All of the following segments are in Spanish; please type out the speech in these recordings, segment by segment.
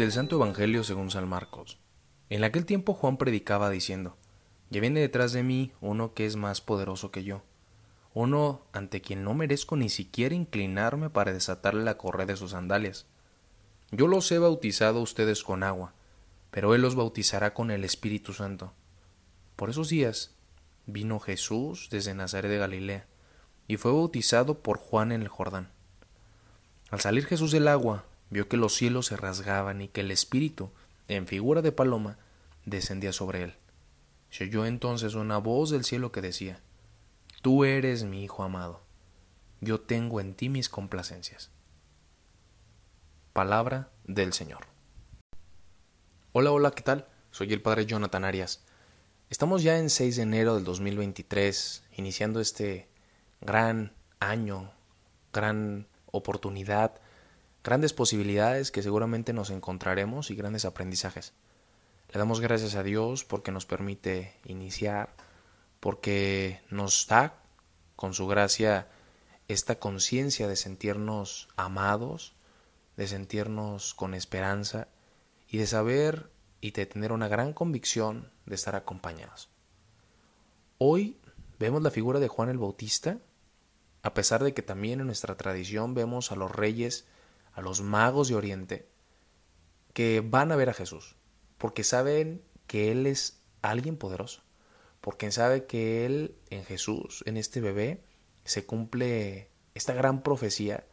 Del Santo Evangelio según San Marcos. En aquel tiempo Juan predicaba diciendo, Ya viene detrás de mí uno que es más poderoso que yo, uno ante quien no merezco ni siquiera inclinarme para desatarle la correa de sus sandalias. Yo los he bautizado a ustedes con agua, pero él los bautizará con el Espíritu Santo. Por esos días vino Jesús desde Nazaret de Galilea, y fue bautizado por Juan en el Jordán. Al salir Jesús del agua, vio que los cielos se rasgaban y que el Espíritu, en figura de paloma, descendía sobre él. Se oyó entonces una voz del cielo que decía, Tú eres mi Hijo amado, yo tengo en ti mis complacencias. Palabra del Señor. Hola, hola, ¿qué tal? Soy el Padre Jonathan Arias. Estamos ya en 6 de enero del 2023, iniciando este gran año, gran oportunidad grandes posibilidades que seguramente nos encontraremos y grandes aprendizajes. Le damos gracias a Dios porque nos permite iniciar, porque nos da con su gracia esta conciencia de sentirnos amados, de sentirnos con esperanza y de saber y de tener una gran convicción de estar acompañados. Hoy vemos la figura de Juan el Bautista, a pesar de que también en nuestra tradición vemos a los reyes a los magos de Oriente que van a ver a Jesús, porque saben que Él es alguien poderoso, porque sabe que Él en Jesús, en este bebé, se cumple esta gran profecía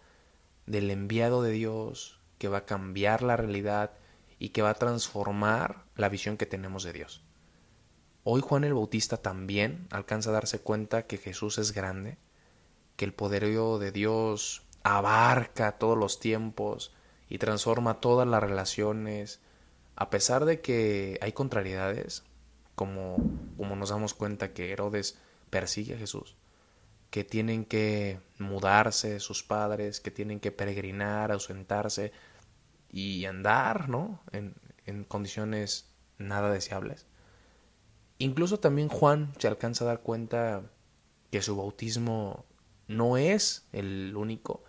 del enviado de Dios que va a cambiar la realidad y que va a transformar la visión que tenemos de Dios. Hoy Juan el Bautista también alcanza a darse cuenta que Jesús es grande, que el poderío de Dios abarca todos los tiempos y transforma todas las relaciones, a pesar de que hay contrariedades, como, como nos damos cuenta que Herodes persigue a Jesús, que tienen que mudarse sus padres, que tienen que peregrinar, ausentarse y andar, ¿no? En, en condiciones nada deseables. Incluso también Juan se alcanza a dar cuenta que su bautismo no es el único,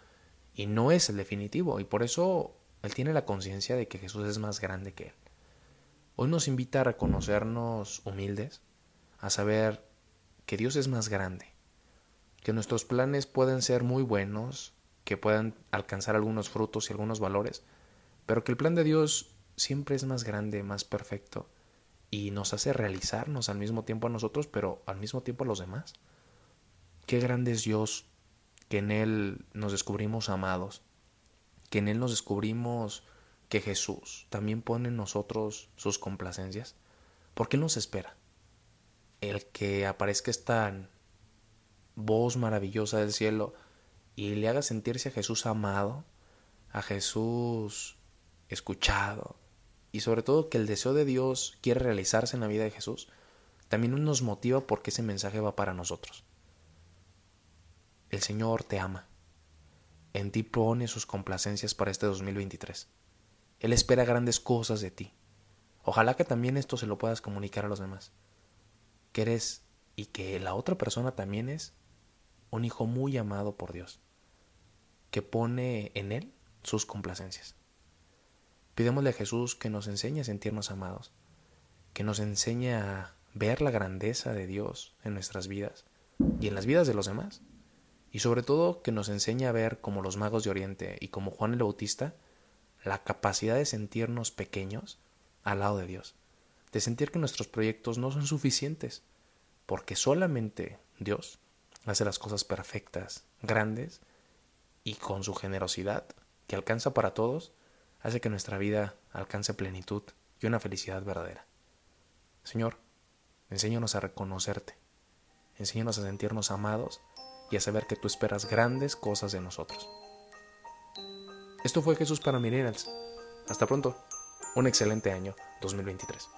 y no es el definitivo y por eso él tiene la conciencia de que Jesús es más grande que él. Hoy nos invita a reconocernos humildes, a saber que Dios es más grande, que nuestros planes pueden ser muy buenos, que puedan alcanzar algunos frutos y algunos valores, pero que el plan de Dios siempre es más grande, más perfecto y nos hace realizarnos al mismo tiempo a nosotros, pero al mismo tiempo a los demás. Qué grande es Dios que en Él nos descubrimos amados, que en Él nos descubrimos que Jesús también pone en nosotros sus complacencias, ¿por qué nos espera? El que aparezca esta voz maravillosa del cielo y le haga sentirse a Jesús amado, a Jesús escuchado, y sobre todo que el deseo de Dios quiere realizarse en la vida de Jesús, también nos motiva porque ese mensaje va para nosotros. El Señor te ama. En ti pone sus complacencias para este 2023. Él espera grandes cosas de ti. Ojalá que también esto se lo puedas comunicar a los demás. Que eres y que la otra persona también es un hijo muy amado por Dios, que pone en Él sus complacencias. Pidémosle a Jesús que nos enseñe a sentirnos amados, que nos enseñe a ver la grandeza de Dios en nuestras vidas y en las vidas de los demás y sobre todo que nos enseñe a ver como los magos de Oriente y como Juan el Bautista la capacidad de sentirnos pequeños al lado de Dios, de sentir que nuestros proyectos no son suficientes, porque solamente Dios hace las cosas perfectas, grandes y con su generosidad que alcanza para todos, hace que nuestra vida alcance plenitud y una felicidad verdadera. Señor, enséñanos a reconocerte, enséñanos a sentirnos amados y a saber que tú esperas grandes cosas de nosotros. Esto fue Jesús para Millennials. Hasta pronto. Un excelente año 2023.